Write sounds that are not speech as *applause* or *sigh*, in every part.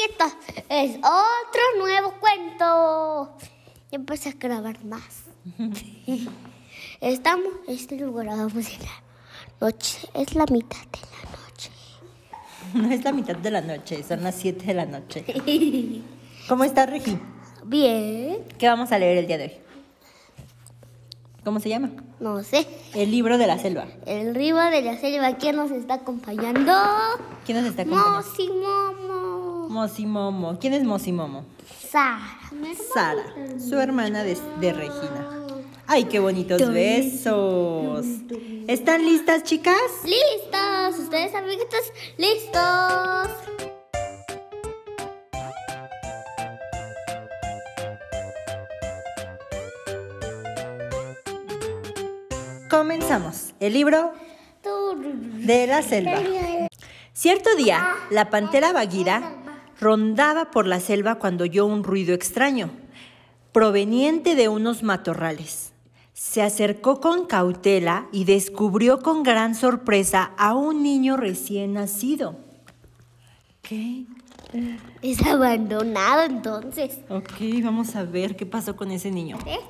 amiguitos, es otro nuevo cuento. Ya empecé a grabar más. *laughs* Estamos, este lugar vamos en la noche, es la mitad de la noche. No es la mitad de la noche, son las 7 de la noche. *laughs* ¿Cómo estás, Ricky? Bien, ¿Qué vamos a leer el día de hoy? ¿Cómo se llama? no sé. El libro de la selva. El río de la selva, ¿quién nos está acompañando? ¿Quién nos está acompañando? Mosimomo. ¿Quién es Mosimomo? Sara. Sara, su hermana de, de Regina. ¡Ay, qué bonitos besos! ¿Están listas, chicas? ¿Listos? ¿Ustedes, amiguitos? ¿Listos? Comenzamos. El libro de la selva. Cierto día, la pantera Bagheera rondaba por la selva cuando oyó un ruido extraño, proveniente de unos matorrales. Se acercó con cautela y descubrió con gran sorpresa a un niño recién nacido. ¿Qué? Es abandonado entonces. Ok, vamos a ver qué pasó con ese niño. ¿Eh?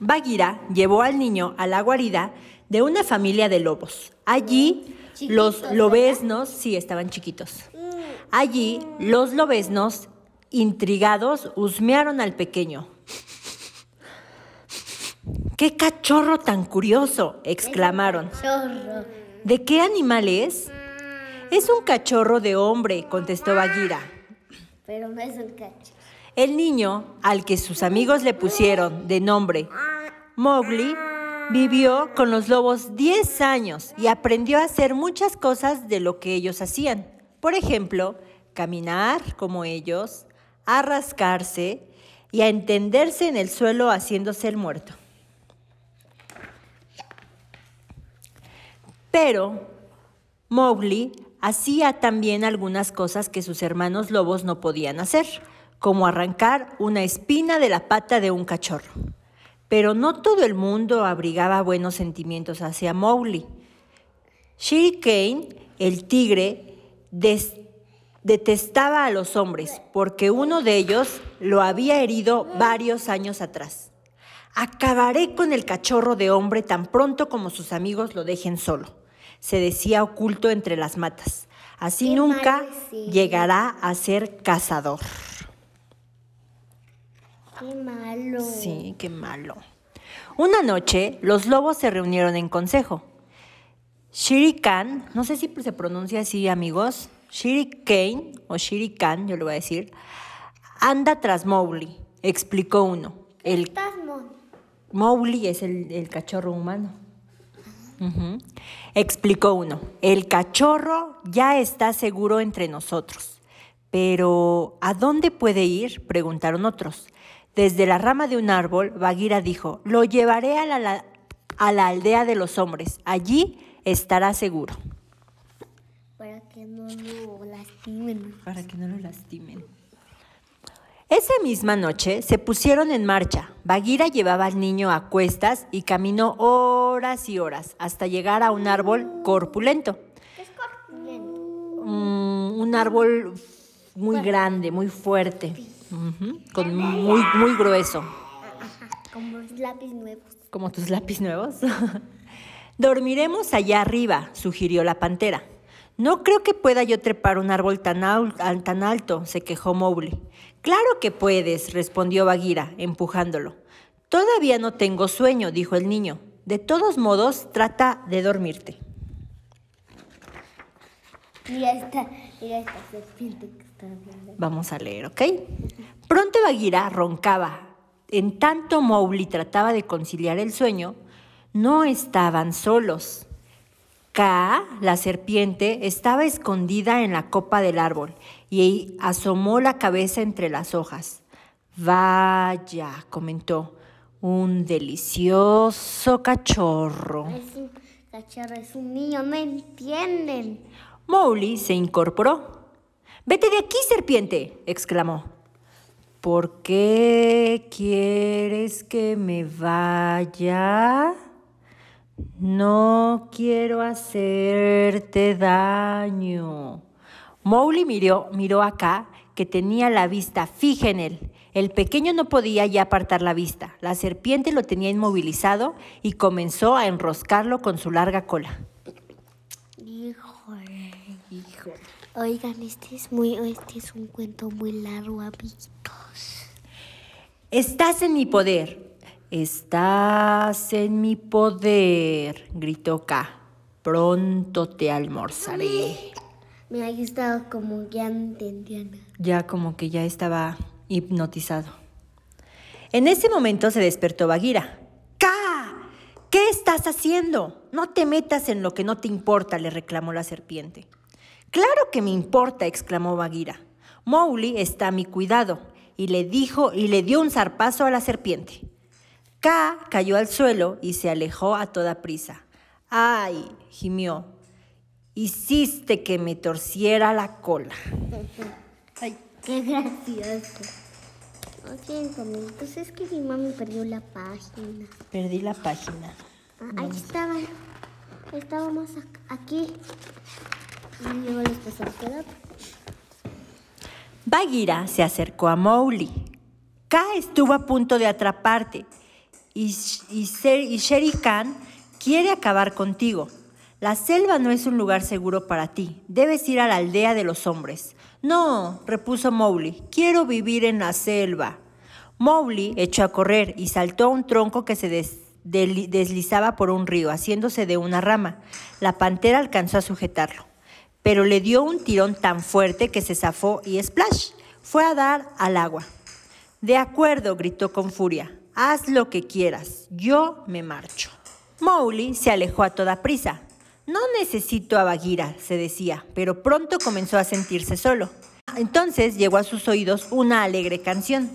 Bagheera llevó al niño a la guarida de una familia de lobos. Allí los ¿verdad? lobeznos, sí, estaban chiquitos. Allí los lobeznos, intrigados, husmearon al pequeño. ¡Qué cachorro tan curioso! exclamaron. ¿De qué animal es? Es un cachorro de hombre, contestó Bagheera. Pero no es un cacho. El niño, al que sus amigos le pusieron de nombre Mowgli, vivió con los lobos 10 años y aprendió a hacer muchas cosas de lo que ellos hacían. Por ejemplo, caminar como ellos, a rascarse y a entenderse en el suelo haciéndose el muerto. Pero Mowgli hacía también algunas cosas que sus hermanos lobos no podían hacer, como arrancar una espina de la pata de un cachorro. Pero no todo el mundo abrigaba buenos sentimientos hacia Mowgli. Shere Kane, el tigre, des- detestaba a los hombres porque uno de ellos lo había herido varios años atrás. Acabaré con el cachorro de hombre tan pronto como sus amigos lo dejen solo, se decía oculto entre las matas. Así Qué nunca llegará a ser cazador. Qué malo. Sí, qué malo. Una noche, los lobos se reunieron en consejo. Shere Khan, no sé si se pronuncia así, amigos, Shere Kane o Shere Khan, yo le voy a decir, anda tras Mowgli, explicó uno. El Mowgli es el, el cachorro humano. Explicó uno. El cachorro ya está seguro entre nosotros. Pero, ¿a dónde puede ir? preguntaron otros. Desde la rama de un árbol, Bagheera dijo, lo llevaré a la- a la aldea de los hombres. Allí estará seguro. para que no lo lastimen. Para que no lo lastimen. Esa misma noche se pusieron en marcha. Bagheera llevaba al niño a cuestas y caminó horas y horas hasta llegar a un árbol corpulento. ¿Qué es corpulento? Mm, un árbol muy grande, muy fuerte, con muy, muy grueso, Como los lápiz nuevos. como tus lápiz nuevos. *laughs* Dormiremos allá arriba, sugirió la pantera. No creo que pueda yo trepar un árbol tan, al- al- tan alto, se quejó Mowgli. Claro que puedes, respondió Bagheera, empujándolo. Todavía no tengo sueño, dijo el niño. De todos modos, trata de dormirte. Mira esta, mira esta serpiente que está viendo. Vamos a leer, ¿ok? Pronto Bagheera roncaba. En tanto Mowgli trataba de conciliar el sueño, no estaban solos. Kaa, la serpiente, estaba escondida en la copa del árbol y asomó la cabeza entre las hojas. Vaya, comentó, un delicioso cachorro. Es un cachorro, es un niño, no entienden. Mowgli se incorporó. Vete de aquí, serpiente, exclamó. ¿Por qué quieres que me vaya? No quiero hacerte daño. Mowgli miró, miró acá que tenía la vista fija en él. El pequeño no podía ya apartar la vista. La serpiente lo tenía inmovilizado y comenzó a enroscarlo con su larga cola. Híjole. Oigan, este es muy, este es un cuento muy largo, amiguitos. Estás en mi poder. Estás en mi poder, gritó K. Pronto te almorzaré. Mira, ahí estaba como ya no entendía nada. Ya como que ya estaba hipnotizado. En ese momento se despertó Bagheera. ¡Ka! ¿Qué estás haciendo? No te metas en lo que no te importa, le reclamó la serpiente. Claro que me importa, exclamó Bagheera. Mowgli está a mi cuidado, y le dijo y le dio un zarpazo a la serpiente. Ka cayó al suelo y se alejó a toda prisa. ¡Ay! gimió. Hiciste que me torciera la cola. *laughs* Ay, qué gracioso. Lo siento, amiguitos, es que mi mami perdió la página. Perdí la página. Ah, ahí estaba. Estábamos aquí. Y luego les otro. Bagheera se acercó a Mowgli. Ka estuvo a punto de atraparte y, y, Ser- y Shere Khan quiere acabar contigo. La selva no es un lugar seguro para ti. Debes ir a la aldea de los hombres. No, repuso Mowgli, quiero vivir en la selva. Mowgli echó a correr y saltó a un tronco que se deslizaba por un río, haciéndose de una rama. La pantera alcanzó a sujetarlo, pero le dio un tirón tan fuerte que se zafó y splash fue a dar al agua. De acuerdo, gritó con furia. Haz lo que quieras. Yo me marcho. Mowgli se alejó a toda prisa. No necesito a Bagheera, se decía, pero pronto comenzó a sentirse solo. Entonces llegó a sus oídos una alegre canción.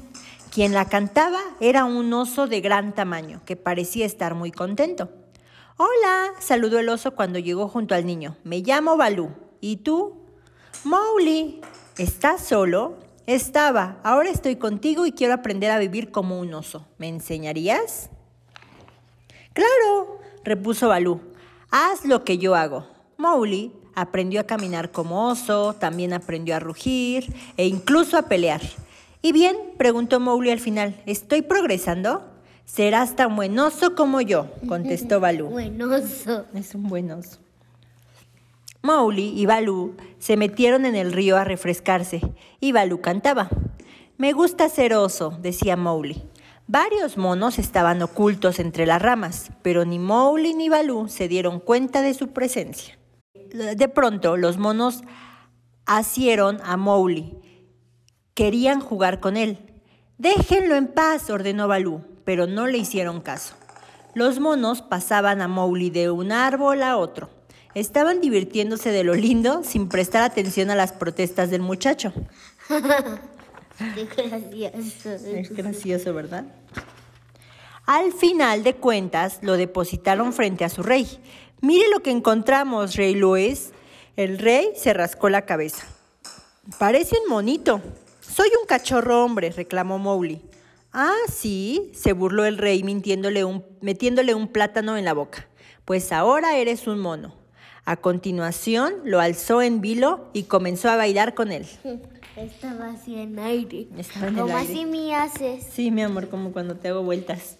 Quien la cantaba era un oso de gran tamaño, que parecía estar muy contento. Hola, saludó el oso cuando llegó junto al niño. Me llamo Balú. ¿Y tú? Mowgli. ¿Estás solo? Estaba. Ahora estoy contigo y quiero aprender a vivir como un oso. ¿Me enseñarías? Claro, repuso Balú. Haz lo que yo hago. Mowgli aprendió a caminar como oso, también aprendió a rugir e incluso a pelear. ¿Y bien? preguntó Mowgli al final. ¿Estoy progresando? Serás tan buen oso como yo, contestó Balú. *laughs* Buenoso. Es un buen oso. Mowgli y Balú se metieron en el río a refrescarse y Balú cantaba. Me gusta ser oso, decía Mowgli. Varios monos estaban ocultos entre las ramas, pero ni Mowgli ni Balú se dieron cuenta de su presencia. De pronto, los monos asieron a Mowgli. Querían jugar con él. Déjenlo en paz, ordenó Balú, pero no le hicieron caso. Los monos pasaban a Mowgli de un árbol a otro. Estaban divirtiéndose de lo lindo sin prestar atención a las protestas del muchacho. *laughs* Qué gracioso. Es gracioso, ¿verdad? Al final de cuentas, lo depositaron frente a su rey. Mire lo que encontramos, rey Luis. El rey se rascó la cabeza. Parece un monito. Soy un cachorro hombre, reclamó Mowgli. Ah, sí, se burló el rey mintiéndole un- metiéndole un plátano en la boca. Pues ahora eres un mono. A continuación, lo alzó en vilo y comenzó a bailar con él. Estaba así en aire. Estaba en el Como aire. así me haces. Sí, mi amor, como cuando te hago vueltas.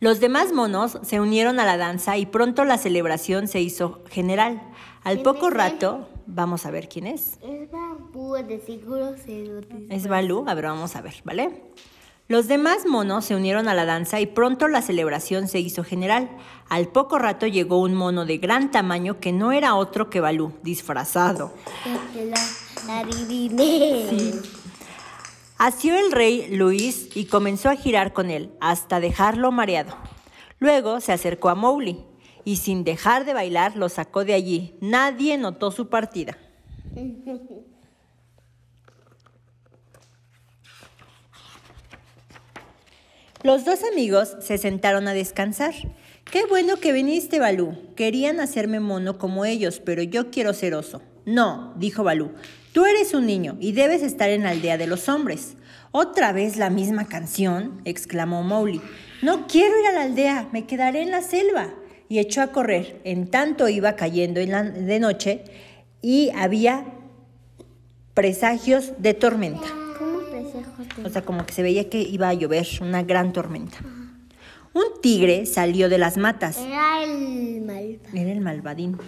Los demás monos se unieron a la danza y pronto la celebración se hizo general. Al ¿Quién poco rato, vamos a ver quién es. Es bambú, de seguro se lo Es Balú, a ver, vamos a ver, ¿vale? Los demás monos se unieron a la danza y pronto la celebración se hizo general. Al poco rato llegó un mono de gran tamaño que no era otro que Balú, disfrazado. Te la, la adiviné. Asió el rey Luis y comenzó a girar con él hasta dejarlo mareado. Luego se acercó a Mowgli y sin dejar de bailar lo sacó de allí. Nadie notó su partida. *laughs* Los dos amigos se sentaron a descansar. Qué bueno que viniste, Balú. Querían hacerme mono como ellos, pero yo quiero ser oso. No, dijo Balú. Tú eres un niño y debes estar en la aldea de los hombres. ¿Otra vez la misma canción? exclamó Mowgli. No quiero ir a la aldea, me quedaré en la selva. Y echó a correr. En tanto iba cayendo de noche y había presagios de tormenta. ¿Cómo presejos de O sea, como que se veía que iba a llover, una gran tormenta. Un tigre salió de las matas. Era el malvado. Era el malvadín.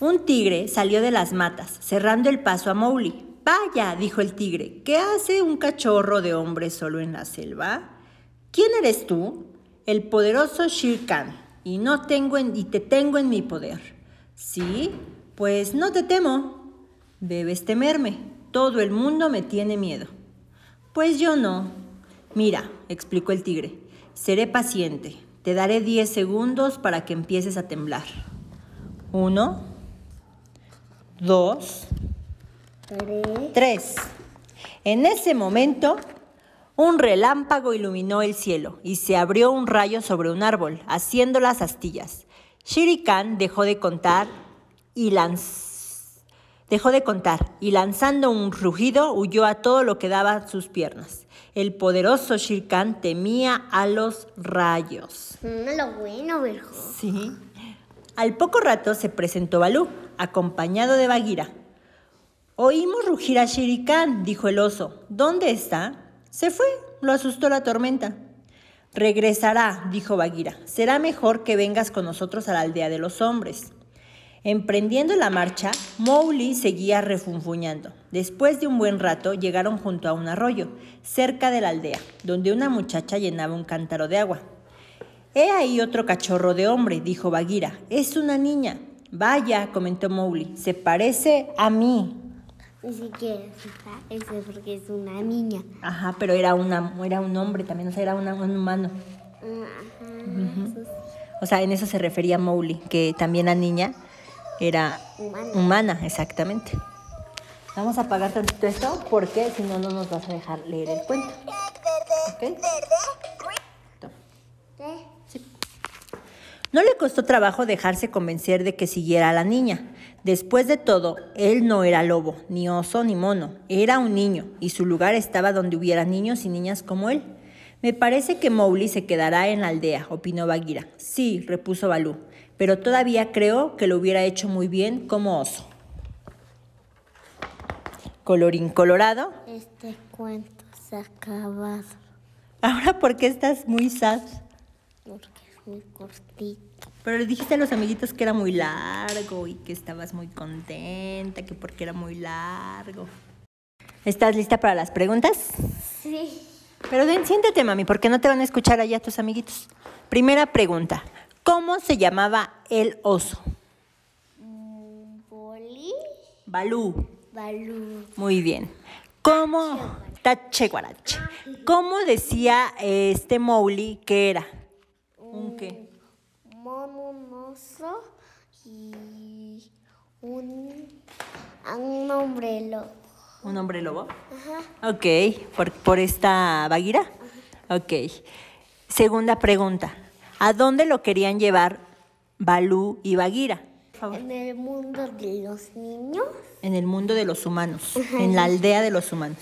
Un tigre salió de las matas, cerrando el paso a Mowgli. Vaya, dijo el tigre, ¿qué hace un cachorro de hombre solo en la selva? ¿Quién eres tú? El poderoso Shere Khan, y no tengo en- y te tengo en mi poder. ¿Sí? Pues no te temo. Debes temerme. Todo el mundo me tiene miedo. Pues yo no. Mira, explicó el tigre, seré paciente. Te daré 10 segundos para que empieces a temblar. Uno, dos, Tres. En ese momento, un relámpago iluminó el cielo y se abrió un rayo sobre un árbol, haciendo las astillas. Shere Khan dejó de contar y lanzó. Dejó de contar y lanzando un rugido huyó a todo lo que daba sus piernas. El poderoso Shere Khan temía a los rayos. Mm, lo bueno, verjo. Sí. Al poco rato se presentó Balú, acompañado de Bagheera. Oímos rugir a Shere Khan, dijo el oso. ¿Dónde está? Se fue, lo asustó la tormenta. Regresará, dijo Bagheera. Será mejor que vengas con nosotros a la aldea de los hombres. Emprendiendo la marcha, Mowgli seguía refunfuñando. Después de un buen rato llegaron junto a un arroyo, cerca de la aldea, donde una muchacha llenaba un cántaro de agua. He ahí otro cachorro de hombre, dijo Bagheera. Es una niña. Vaya, comentó Mowgli, se parece a mí. Ni siquiera se parece porque es una niña. Ajá, pero era, una, era un hombre también, o sea, era una- un humano. Ajá. sí. O sea, en eso se refería Mowgli, que también la niña era Humana. humana, exactamente. Vamos a apagar tantito esto porque si no, no nos vas a dejar leer el cuento. ¿Ok? Toma. ¿Qué? No le costó trabajo dejarse convencer de que siguiera a la niña. Después de todo, él no era lobo, ni oso, ni mono. Era un niño, y su lugar estaba donde hubiera niños y niñas como él. Me parece que Mowgli se quedará en la aldea, opinó Bagheera. Sí, repuso Balú, pero todavía creo que lo hubiera hecho muy bien como oso. Colorín colorado. Este cuento se ha acabado Ahora, ¿por qué estás muy sad? porque es muy cortito. Pero le dijiste a los amiguitos que era muy largo y que estabas muy contenta, que porque era muy largo. ¿Estás lista para las preguntas? Sí. Pero ven, siéntate, mami, porque no te van a escuchar allá tus amiguitos. Primera pregunta. ¿Cómo se llamaba el oso? Boli, Balú. balú, Muy bien. ¿Cómo? Tache guarache. ¿Cómo decía este Mowgli que era? ¿Un qué? un oso y un, un hombre lobo. ¿Un hombre lobo? Ajá. Ok, por, por esta Bagheera. Ok. Segunda pregunta. ¿A dónde lo querían llevar Balú y Bagheera? En el mundo de los niños. En el mundo de los humanos, en la aldea de los humanos.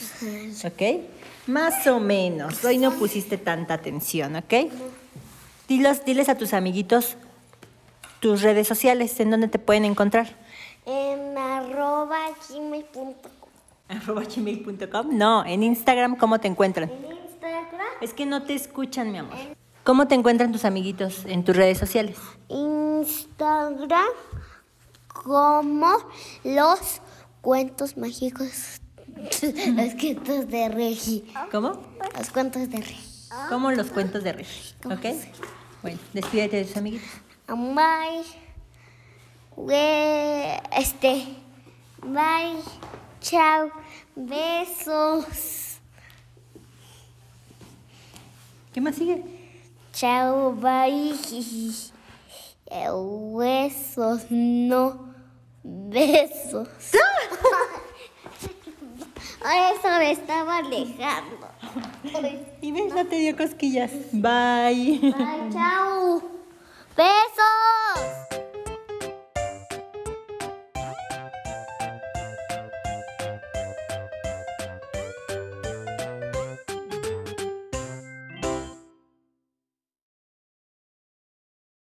¿Ok? Más o menos. Hoy no pusiste tanta atención, ¿ok? Dilos, diles a tus amiguitos tus redes sociales, en dónde te pueden encontrar. En arroba gmail.com. Arroba gmail.com. No, en Instagram, ¿cómo te encuentran? En Instagram. Es que no te escuchan, mi amor. ¿Cómo te encuentran tus amiguitos en tus redes sociales? Instagram como los cuentos mágicos. *laughs* los cuentos de Regi. ¿Cómo? Los cuentos de Regi. Como los cuentos de Rey. ¿Ok? Bueno, despídete de tus amiguitos. Bye. We- Este. Bye. Chao. Besos. ¿Qué más sigue? Chao. Bye. Eh, Huesos. No. Besos. *laughs* Eso me estaba alejando. Y ves, no te dio cosquillas. Bye. Bye. Chao. Besos.